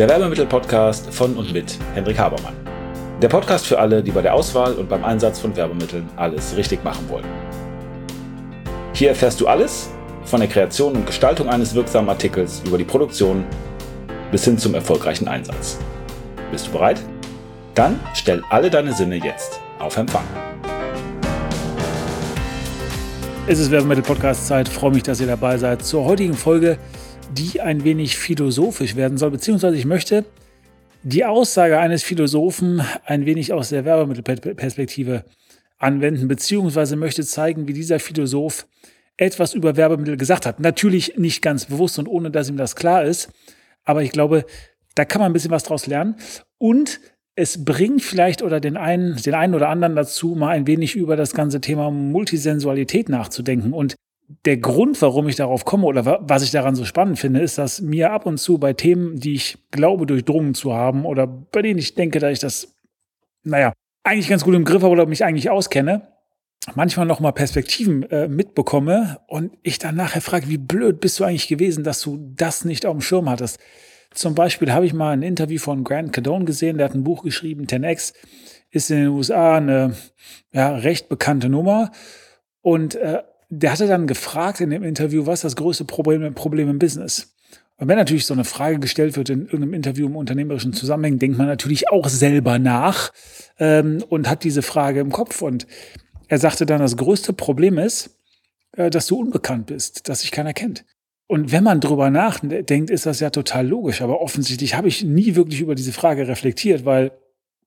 der Werbemittel-Podcast von und mit Hendrik Habermann. Der Podcast für alle, die bei der Auswahl und beim Einsatz von Werbemitteln alles richtig machen wollen. Hier erfährst du alles von der Kreation und Gestaltung eines wirksamen Artikels über die Produktion bis hin zum erfolgreichen Einsatz. Bist du bereit? Dann stell alle deine Sinne jetzt auf Empfang. Es ist Werbemittel-Podcast-Zeit. Freue mich, dass ihr dabei seid zur heutigen Folge, die ein wenig philosophisch werden soll. Beziehungsweise ich möchte die Aussage eines Philosophen ein wenig aus der Werbemittelperspektive anwenden, beziehungsweise möchte zeigen, wie dieser Philosoph etwas über Werbemittel gesagt hat. Natürlich nicht ganz bewusst und ohne, dass ihm das klar ist. Aber ich glaube, da kann man ein bisschen was draus lernen. Und es bringt vielleicht oder den einen, den einen oder anderen dazu, mal ein wenig über das ganze Thema Multisensualität nachzudenken. Und der Grund, warum ich darauf komme oder was ich daran so spannend finde, ist, dass mir ab und zu bei Themen, die ich glaube durchdrungen zu haben oder bei denen ich denke, dass ich das, naja, eigentlich ganz gut im Griff habe oder mich eigentlich auskenne, manchmal noch mal Perspektiven äh, mitbekomme und ich dann nachher frage, wie blöd bist du eigentlich gewesen, dass du das nicht auf dem Schirm hattest. Zum Beispiel habe ich mal ein Interview von Grant Cardone gesehen, der hat ein Buch geschrieben, 10x, ist in den USA eine ja, recht bekannte Nummer. Und äh, der hatte dann gefragt in dem Interview, was das größte Problem, Problem im Business? Und wenn natürlich so eine Frage gestellt wird in irgendeinem Interview im unternehmerischen Zusammenhang, denkt man natürlich auch selber nach ähm, und hat diese Frage im Kopf. Und er sagte dann, das größte Problem ist, äh, dass du unbekannt bist, dass sich keiner kennt. Und wenn man drüber nachdenkt, ist das ja total logisch. Aber offensichtlich habe ich nie wirklich über diese Frage reflektiert, weil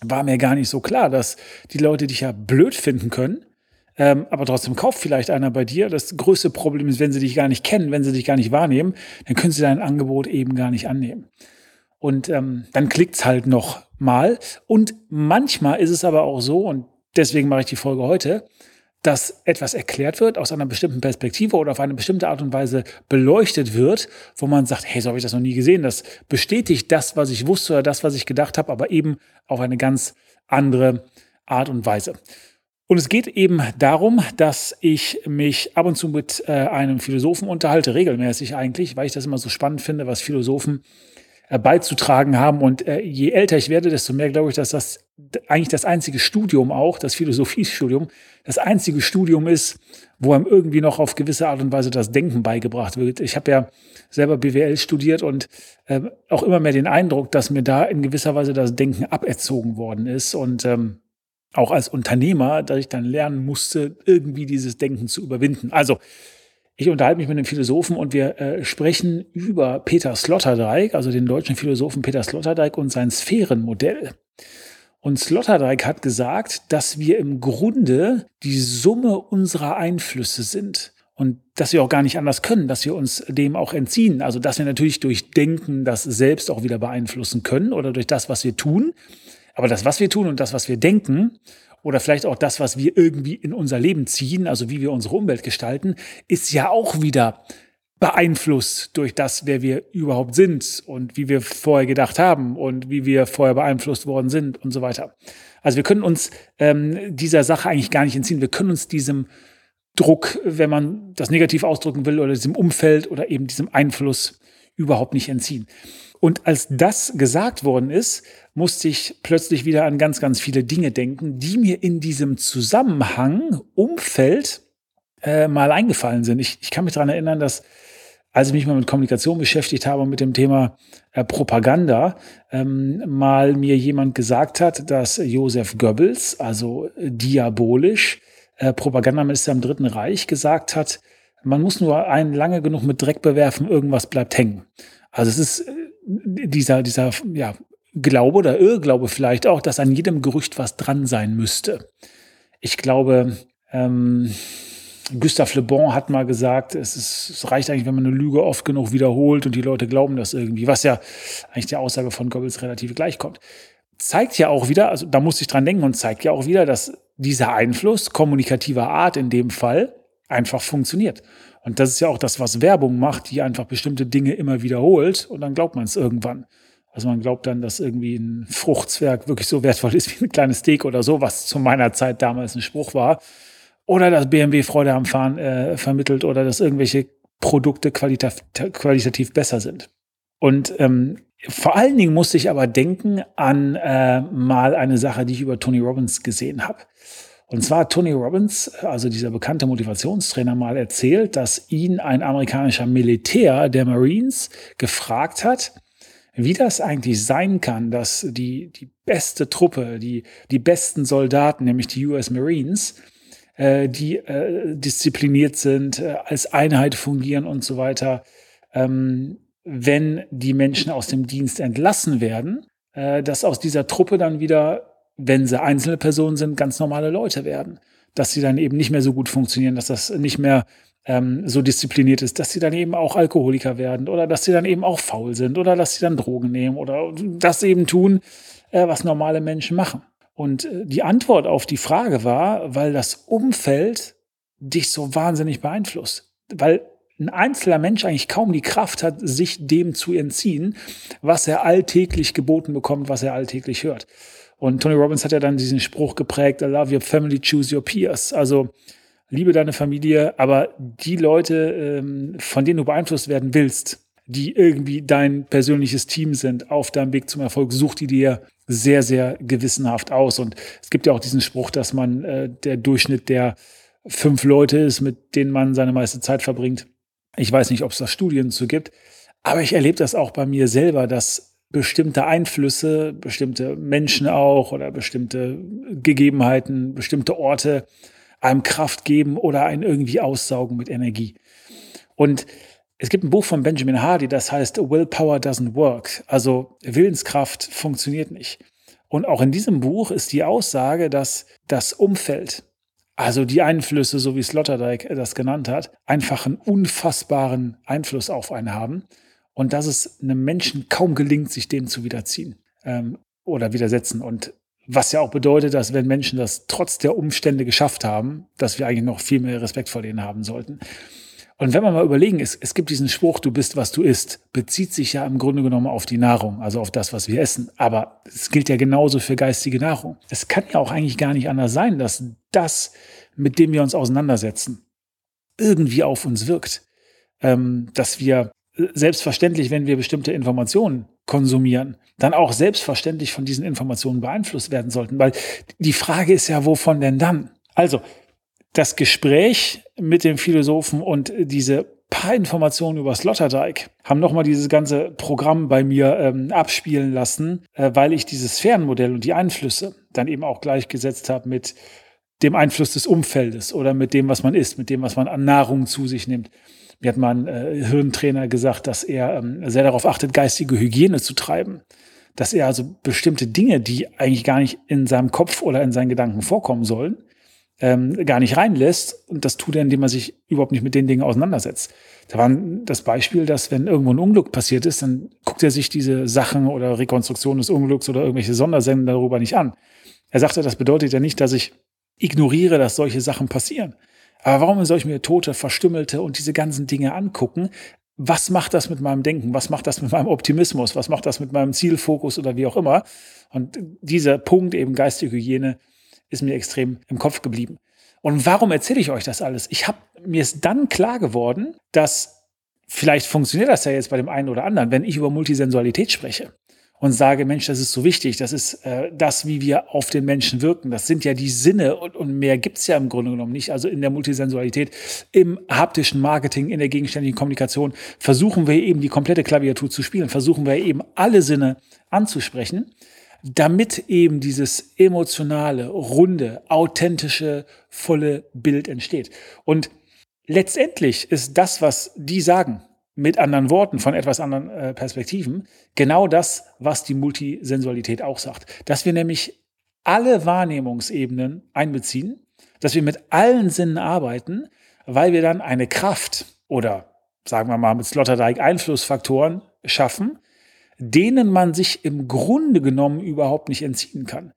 war mir gar nicht so klar, dass die Leute dich ja blöd finden können. Ähm, aber trotzdem kauft vielleicht einer bei dir. Das größte Problem ist, wenn sie dich gar nicht kennen, wenn sie dich gar nicht wahrnehmen, dann können sie dein Angebot eben gar nicht annehmen. Und ähm, dann klickt's halt noch mal. Und manchmal ist es aber auch so, und deswegen mache ich die Folge heute, dass etwas erklärt wird aus einer bestimmten Perspektive oder auf eine bestimmte Art und Weise beleuchtet wird, wo man sagt, hey, so habe ich das noch nie gesehen. Das bestätigt das, was ich wusste oder das, was ich gedacht habe, aber eben auf eine ganz andere Art und Weise. Und es geht eben darum, dass ich mich ab und zu mit äh, einem Philosophen unterhalte, regelmäßig eigentlich, weil ich das immer so spannend finde, was Philosophen äh, beizutragen haben. Und äh, je älter ich werde, desto mehr glaube ich, dass das eigentlich das einzige Studium auch, das Philosophiestudium, das einzige Studium ist, wo einem irgendwie noch auf gewisse Art und Weise das Denken beigebracht wird. Ich habe ja selber BWL studiert und äh, auch immer mehr den Eindruck, dass mir da in gewisser Weise das Denken aberzogen worden ist. Und ähm, auch als Unternehmer, dass ich dann lernen musste, irgendwie dieses Denken zu überwinden. Also ich unterhalte mich mit einem Philosophen und wir äh, sprechen über Peter Sloterdijk, also den deutschen Philosophen Peter Sloterdijk und sein Sphärenmodell. Und Sloterdijk hat gesagt, dass wir im Grunde die Summe unserer Einflüsse sind. Und dass wir auch gar nicht anders können, dass wir uns dem auch entziehen. Also, dass wir natürlich durch Denken das selbst auch wieder beeinflussen können oder durch das, was wir tun. Aber das, was wir tun und das, was wir denken, oder vielleicht auch das, was wir irgendwie in unser Leben ziehen, also wie wir unsere Umwelt gestalten, ist ja auch wieder beeinflusst durch das, wer wir überhaupt sind und wie wir vorher gedacht haben und wie wir vorher beeinflusst worden sind und so weiter. Also wir können uns ähm, dieser Sache eigentlich gar nicht entziehen. Wir können uns diesem Druck, wenn man das negativ ausdrücken will, oder diesem Umfeld oder eben diesem Einfluss überhaupt nicht entziehen. Und als das gesagt worden ist, musste ich plötzlich wieder an ganz, ganz viele Dinge denken, die mir in diesem Zusammenhang, Umfeld äh, mal eingefallen sind. Ich, ich kann mich daran erinnern, dass als ich mich mal mit Kommunikation beschäftigt habe und mit dem Thema äh, Propaganda, ähm, mal mir jemand gesagt hat, dass Josef Goebbels, also äh, diabolisch, äh, Propagandaminister im Dritten Reich, gesagt hat, man muss nur einen lange genug mit Dreck bewerfen, irgendwas bleibt hängen. Also es ist äh, dieser, dieser, ja, Glaube oder Irrglaube vielleicht auch, dass an jedem Gerücht was dran sein müsste. Ich glaube, ähm, Gustave Le Bon hat mal gesagt, es, ist, es reicht eigentlich, wenn man eine Lüge oft genug wiederholt und die Leute glauben das irgendwie, was ja eigentlich der Aussage von Goebbels relativ gleich kommt. Zeigt ja auch wieder, also da muss ich dran denken und zeigt ja auch wieder, dass dieser Einfluss kommunikativer Art in dem Fall einfach funktioniert. Und das ist ja auch das, was Werbung macht, die einfach bestimmte Dinge immer wiederholt und dann glaubt man es irgendwann. Also man glaubt dann, dass irgendwie ein Fruchtzwerg wirklich so wertvoll ist wie ein kleines Steak oder so, was zu meiner Zeit damals ein Spruch war. Oder dass BMW Freude am Fahren äh, vermittelt oder dass irgendwelche Produkte qualitativ, qualitativ besser sind. Und ähm, Vor allen Dingen musste ich aber denken an äh, mal eine Sache, die ich über Tony Robbins gesehen habe. Und zwar hat Tony Robbins, also dieser bekannte Motivationstrainer, mal erzählt, dass ihn ein amerikanischer Militär der Marines gefragt hat, wie das eigentlich sein kann, dass die, die beste Truppe, die, die besten Soldaten, nämlich die US Marines, äh, die äh, diszipliniert sind, äh, als Einheit fungieren und so weiter, ähm, wenn die Menschen aus dem Dienst entlassen werden, äh, dass aus dieser Truppe dann wieder, wenn sie einzelne Personen sind, ganz normale Leute werden. Dass sie dann eben nicht mehr so gut funktionieren, dass das nicht mehr ähm, so diszipliniert ist, dass sie dann eben auch Alkoholiker werden oder dass sie dann eben auch faul sind oder dass sie dann Drogen nehmen oder das eben tun, äh, was normale Menschen machen. Und äh, die Antwort auf die Frage war, weil das Umfeld dich so wahnsinnig beeinflusst. Weil ein einzelner Mensch eigentlich kaum die Kraft hat, sich dem zu entziehen, was er alltäglich geboten bekommt, was er alltäglich hört. Und Tony Robbins hat ja dann diesen Spruch geprägt, I love your family, choose your peers. Also liebe deine Familie, aber die Leute, ähm, von denen du beeinflusst werden willst, die irgendwie dein persönliches Team sind auf deinem Weg zum Erfolg, such die dir sehr, sehr gewissenhaft aus. Und es gibt ja auch diesen Spruch, dass man äh, der Durchschnitt der fünf Leute ist, mit denen man seine meiste Zeit verbringt. Ich weiß nicht, ob es da Studien zu gibt, aber ich erlebe das auch bei mir selber, dass bestimmte Einflüsse, bestimmte Menschen auch oder bestimmte Gegebenheiten, bestimmte Orte einem Kraft geben oder einen irgendwie aussaugen mit Energie. Und es gibt ein Buch von Benjamin Hardy, das heißt Willpower doesn't work. Also Willenskraft funktioniert nicht. Und auch in diesem Buch ist die Aussage, dass das Umfeld, also die Einflüsse, so wie Sloterdijk das genannt hat, einfach einen unfassbaren Einfluss auf einen haben und dass es einem Menschen kaum gelingt, sich dem zu widerziehen ähm, oder widersetzen. Und was ja auch bedeutet, dass wenn Menschen das trotz der Umstände geschafft haben, dass wir eigentlich noch viel mehr Respekt vor denen haben sollten. Und wenn wir mal überlegen, es, es gibt diesen Spruch, du bist, was du isst, bezieht sich ja im Grunde genommen auf die Nahrung, also auf das, was wir essen. Aber es gilt ja genauso für geistige Nahrung. Es kann ja auch eigentlich gar nicht anders sein, dass das, mit dem wir uns auseinandersetzen, irgendwie auf uns wirkt. Ähm, dass wir selbstverständlich, wenn wir bestimmte Informationen konsumieren, dann auch selbstverständlich von diesen Informationen beeinflusst werden sollten. Weil die Frage ist ja, wovon denn dann? Also, das Gespräch mit dem Philosophen und diese paar Informationen über Sloterdijk haben nochmal dieses ganze Programm bei mir ähm, abspielen lassen, äh, weil ich dieses Sphärenmodell und die Einflüsse dann eben auch gleichgesetzt habe mit dem Einfluss des Umfeldes oder mit dem, was man isst, mit dem, was man an Nahrung zu sich nimmt. Mir hat mal ein äh, Hirntrainer gesagt, dass er ähm, sehr darauf achtet, geistige Hygiene zu treiben. Dass er also bestimmte Dinge, die eigentlich gar nicht in seinem Kopf oder in seinen Gedanken vorkommen sollen, ähm, gar nicht reinlässt. Und das tut er, indem er sich überhaupt nicht mit den Dingen auseinandersetzt. Da war das Beispiel, dass wenn irgendwo ein Unglück passiert ist, dann guckt er sich diese Sachen oder Rekonstruktion des Unglücks oder irgendwelche Sondersendungen darüber nicht an. Er sagte, das bedeutet ja nicht, dass ich ignoriere, dass solche Sachen passieren. Aber warum soll ich mir Tote, Verstümmelte und diese ganzen Dinge angucken? Was macht das mit meinem Denken? Was macht das mit meinem Optimismus? Was macht das mit meinem Zielfokus oder wie auch immer? Und dieser Punkt eben geistige Hygiene ist mir extrem im Kopf geblieben. Und warum erzähle ich euch das alles? Ich habe mir ist dann klar geworden, dass vielleicht funktioniert das ja jetzt bei dem einen oder anderen, wenn ich über Multisensualität spreche und sage, Mensch, das ist so wichtig, das ist äh, das, wie wir auf den Menschen wirken. Das sind ja die Sinne und, und mehr gibt's ja im Grunde genommen nicht. Also in der Multisensualität, im haptischen Marketing, in der gegenständigen Kommunikation versuchen wir eben die komplette Klaviatur zu spielen, versuchen wir eben alle Sinne anzusprechen, damit eben dieses emotionale, runde, authentische, volle Bild entsteht. Und letztendlich ist das, was die sagen, mit anderen Worten, von etwas anderen äh, Perspektiven, genau das, was die Multisensualität auch sagt. Dass wir nämlich alle Wahrnehmungsebenen einbeziehen, dass wir mit allen Sinnen arbeiten, weil wir dann eine Kraft oder sagen wir mal mit Sloterdijk Einflussfaktoren schaffen, denen man sich im Grunde genommen überhaupt nicht entziehen kann.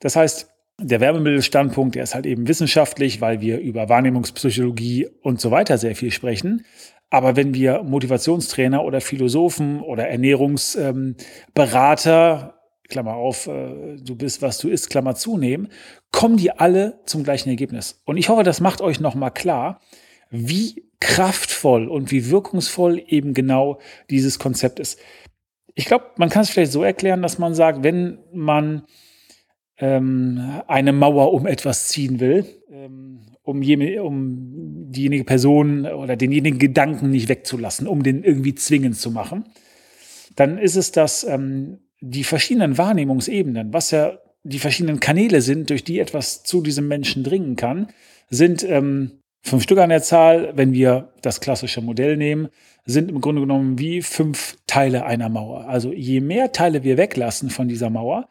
Das heißt, der Werbemittelstandpunkt, der ist halt eben wissenschaftlich, weil wir über Wahrnehmungspsychologie und so weiter sehr viel sprechen. Aber wenn wir Motivationstrainer oder Philosophen oder Ernährungsberater, ähm, Klammer auf, äh, du bist, was du isst, Klammer zunehmen, kommen die alle zum gleichen Ergebnis. Und ich hoffe, das macht euch nochmal klar, wie kraftvoll und wie wirkungsvoll eben genau dieses Konzept ist. Ich glaube, man kann es vielleicht so erklären, dass man sagt, wenn man ähm, eine Mauer um etwas ziehen will, ähm, um, je, um diejenige Person oder denjenigen Gedanken nicht wegzulassen, um den irgendwie zwingend zu machen, dann ist es, dass ähm, die verschiedenen Wahrnehmungsebenen, was ja die verschiedenen Kanäle sind, durch die etwas zu diesem Menschen dringen kann, sind ähm, fünf Stück an der Zahl, wenn wir das klassische Modell nehmen, sind im Grunde genommen wie fünf Teile einer Mauer. Also je mehr Teile wir weglassen von dieser Mauer,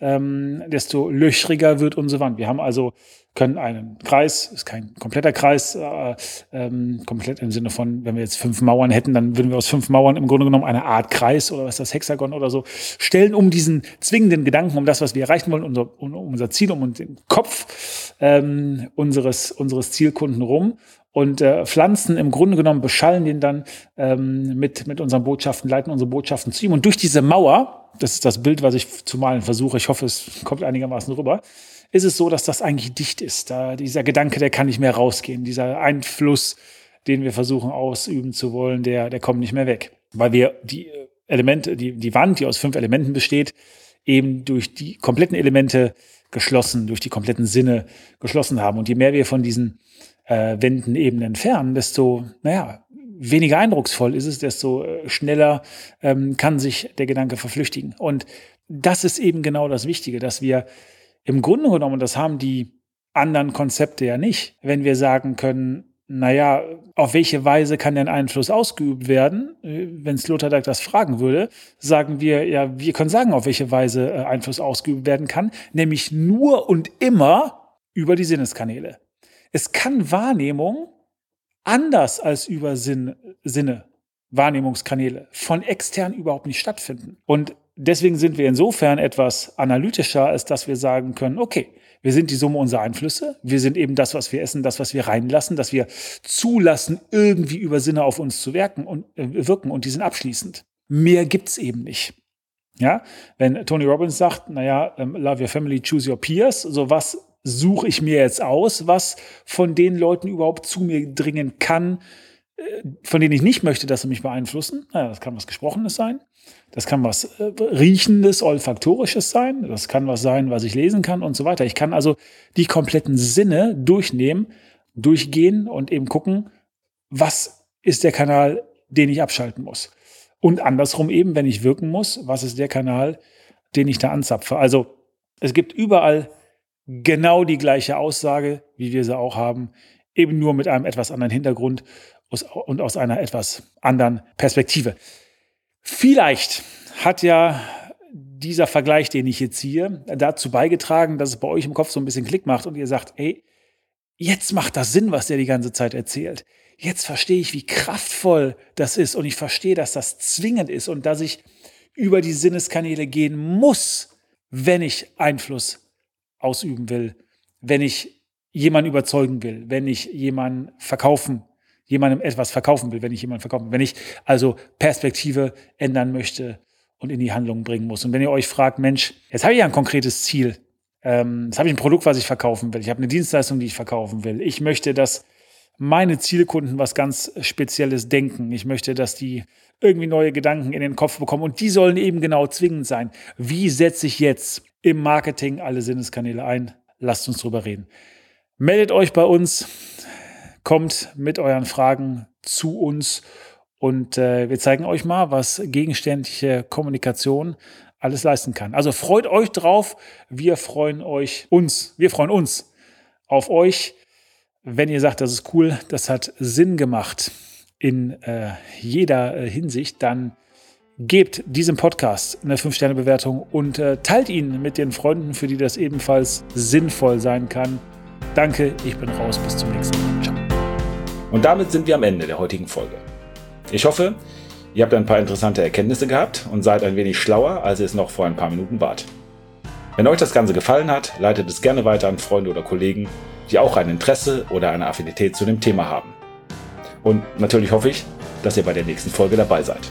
ähm, desto löchriger wird unsere Wand. Wir haben also können einen Kreis, ist kein kompletter Kreis, äh, ähm, komplett im Sinne von, wenn wir jetzt fünf Mauern hätten, dann würden wir aus fünf Mauern im Grunde genommen eine Art Kreis oder was ist das Hexagon oder so stellen, um diesen zwingenden Gedanken, um das, was wir erreichen wollen, unser, um unser Ziel, um den Kopf ähm, unseres, unseres Zielkunden rum und äh, pflanzen im Grunde genommen, beschallen den dann ähm, mit, mit unseren Botschaften, leiten unsere Botschaften zu ihm. Und durch diese Mauer, das ist das Bild, was ich zu malen versuche, ich hoffe, es kommt einigermaßen rüber, ist es so, dass das eigentlich dicht ist. Da dieser Gedanke, der kann nicht mehr rausgehen. Dieser Einfluss, den wir versuchen ausüben zu wollen, der, der kommt nicht mehr weg. Weil wir die Elemente, die, die Wand, die aus fünf Elementen besteht, eben durch die kompletten Elemente geschlossen, durch die kompletten Sinne geschlossen haben. Und je mehr wir von diesen äh, Wänden eben entfernen, desto, naja, weniger eindrucksvoll ist es, desto äh, schneller ähm, kann sich der Gedanke verflüchtigen. Und das ist eben genau das Wichtige, dass wir im Grunde genommen, das haben die anderen Konzepte ja nicht, wenn wir sagen können, naja, auf welche Weise kann denn Einfluss ausgeübt werden? Äh, wenn Sloterdijk das fragen würde, sagen wir, ja, wir können sagen, auf welche Weise äh, Einfluss ausgeübt werden kann, nämlich nur und immer über die Sinneskanäle. Es kann Wahrnehmung anders als über Sinn, Sinne, Wahrnehmungskanäle von extern überhaupt nicht stattfinden. Und deswegen sind wir insofern etwas analytischer, als dass wir sagen können, okay, wir sind die Summe unserer Einflüsse. Wir sind eben das, was wir essen, das, was wir reinlassen, dass wir zulassen, irgendwie über Sinne auf uns zu wirken und, äh, wirken und die sind abschließend. Mehr gibt's eben nicht. Ja, wenn Tony Robbins sagt, naja, ähm, love your family, choose your peers, so was suche ich mir jetzt aus, was von den Leuten überhaupt zu mir dringen kann, äh, von denen ich nicht möchte, dass sie mich beeinflussen. Naja, das kann was Gesprochenes sein. Das kann was äh, Riechendes, Olfaktorisches sein. Das kann was sein, was ich lesen kann und so weiter. Ich kann also die kompletten Sinne durchnehmen, durchgehen und eben gucken, was ist der Kanal, den ich abschalten muss. Und andersrum eben, wenn ich wirken muss, was ist der Kanal, den ich da anzapfe. Also es gibt überall genau die gleiche Aussage, wie wir sie auch haben, eben nur mit einem etwas anderen Hintergrund und aus einer etwas anderen Perspektive. Vielleicht hat ja dieser Vergleich, den ich jetzt ziehe, dazu beigetragen, dass es bei euch im Kopf so ein bisschen Klick macht und ihr sagt, ey, jetzt macht das Sinn, was der die ganze Zeit erzählt. Jetzt verstehe ich, wie kraftvoll das ist und ich verstehe, dass das zwingend ist und dass ich über die Sinneskanäle gehen muss, wenn ich Einfluss ausüben will, wenn ich jemanden überzeugen will, wenn ich jemanden verkaufen, jemandem etwas verkaufen will, wenn ich jemanden verkaufen will, wenn ich also Perspektive ändern möchte und in die Handlung bringen muss. Und wenn ihr euch fragt, Mensch, jetzt habe ich ja ein konkretes Ziel. Ähm, jetzt habe ich ein Produkt, was ich verkaufen will. Ich habe eine Dienstleistung, die ich verkaufen will. Ich möchte, dass meine Zielkunden was ganz Spezielles denken. Ich möchte, dass die irgendwie neue Gedanken in den Kopf bekommen und die sollen eben genau zwingend sein. Wie setze ich jetzt im Marketing alle Sinneskanäle ein. Lasst uns drüber reden. Meldet euch bei uns, kommt mit euren Fragen zu uns und äh, wir zeigen euch mal, was gegenständliche Kommunikation alles leisten kann. Also freut euch drauf. Wir freuen euch uns. Wir freuen uns auf euch. Wenn ihr sagt, das ist cool, das hat Sinn gemacht in äh, jeder äh, Hinsicht, dann Gebt diesem Podcast eine 5-Sterne-Bewertung und äh, teilt ihn mit den Freunden, für die das ebenfalls sinnvoll sein kann. Danke, ich bin raus. Bis zum nächsten Mal. Ciao. Und damit sind wir am Ende der heutigen Folge. Ich hoffe, ihr habt ein paar interessante Erkenntnisse gehabt und seid ein wenig schlauer, als ihr es noch vor ein paar Minuten wart. Wenn euch das Ganze gefallen hat, leitet es gerne weiter an Freunde oder Kollegen, die auch ein Interesse oder eine Affinität zu dem Thema haben. Und natürlich hoffe ich, dass ihr bei der nächsten Folge dabei seid.